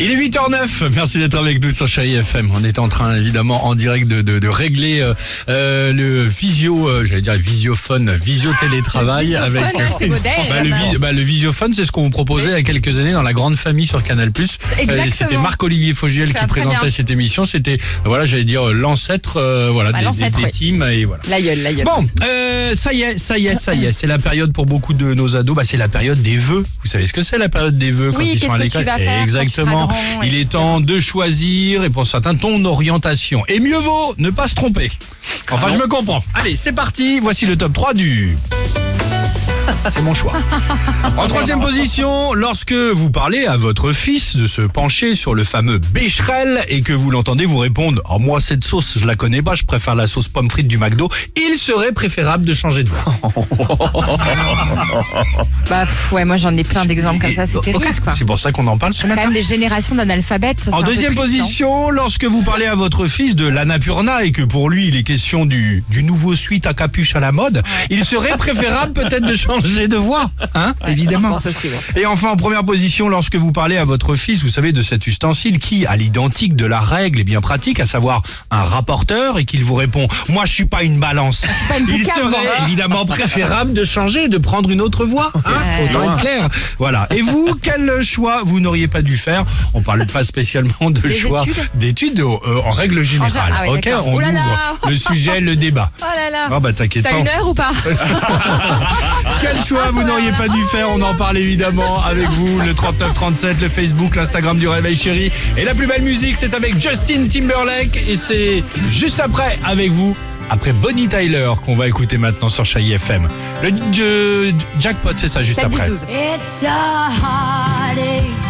Il est 8h09, merci d'être avec nous sur Chérie FM. On est en train évidemment en direct de, de, de régler euh, euh, le visio, euh, j'allais dire visiophone, visio-télétravail Visiophone, avec... c'est moderne. Bah, le, vi- bah, le visiophone, c'est ce qu'on vous proposait il y a quelques années dans la grande famille sur Canal+. Exactement. C'était Marc-Olivier Fogiel qui présentait bien. cette émission. C'était, euh, voilà, j'allais dire euh, l'ancêtre euh, voilà, Bah, des, des, l'ancêtre, des oui. teams et voilà. La gueule, la gueule. Bon, euh, ça y est, ça y est, ça y est. C'est la période pour beaucoup de nos ados. Bah, c'est la période des vœux. Vous savez ce que c'est la période des vœux quand Oui, ils sont à l'école? tu grand, Il est temps de choisir et pour certains ton orientation. Et mieux vaut ne pas se tromper. Enfin, je me comprends. Allez, c'est parti. Voici le top 3 du. C'est mon choix. En troisième position, lorsque vous parlez à votre fils de se pencher sur le fameux bécherel et que vous l'entendez vous répondre oh, moi cette sauce je la connais pas, je préfère la sauce pomme frite du McDo, il serait préférable de changer de voix. Bah, ouais, moi j'en ai plein d'exemples comme ça, c'est terrible quoi. C'est pour ça qu'on en parle ce On a matin. quand même des générations d'analphabètes. En deuxième position, lorsque vous parlez à votre fils de l'Annapurna et que pour lui il est question du, du nouveau suite à capuche à la mode, il serait préférable peut-être de changer de voix, hein, évidemment. Aussi, ouais. Et enfin, en première position, lorsque vous parlez à votre fils, vous savez, de cet ustensile qui, à l'identique de la règle, est bien pratique, à savoir un rapporteur, et qu'il vous répond « Moi, je suis pas une balance pas une Il serait évidemment préférable de changer, de prendre une autre voie. Hein Ouais. Autant être clair. Voilà. Et vous, quel choix vous n'auriez pas dû faire? On parle pas spécialement de Des choix études d'études euh, en règle générale. ah ok, on Oh là là. ouvre le sujet, le débat. Oh là là. Ah bah t'inquiète T'as pas. une heure ou pas? choix vous n'auriez pas dû faire On en parle évidemment avec vous. Le 3937, le Facebook, l'Instagram du Réveil Chéri. Et la plus belle musique, c'est avec Justin Timberlake. Et c'est juste après avec vous. Après Bonnie Tyler qu'on va écouter maintenant sur Chai FM. Le jackpot, c'est ça, juste 7, 10, après. 12. It's a heartache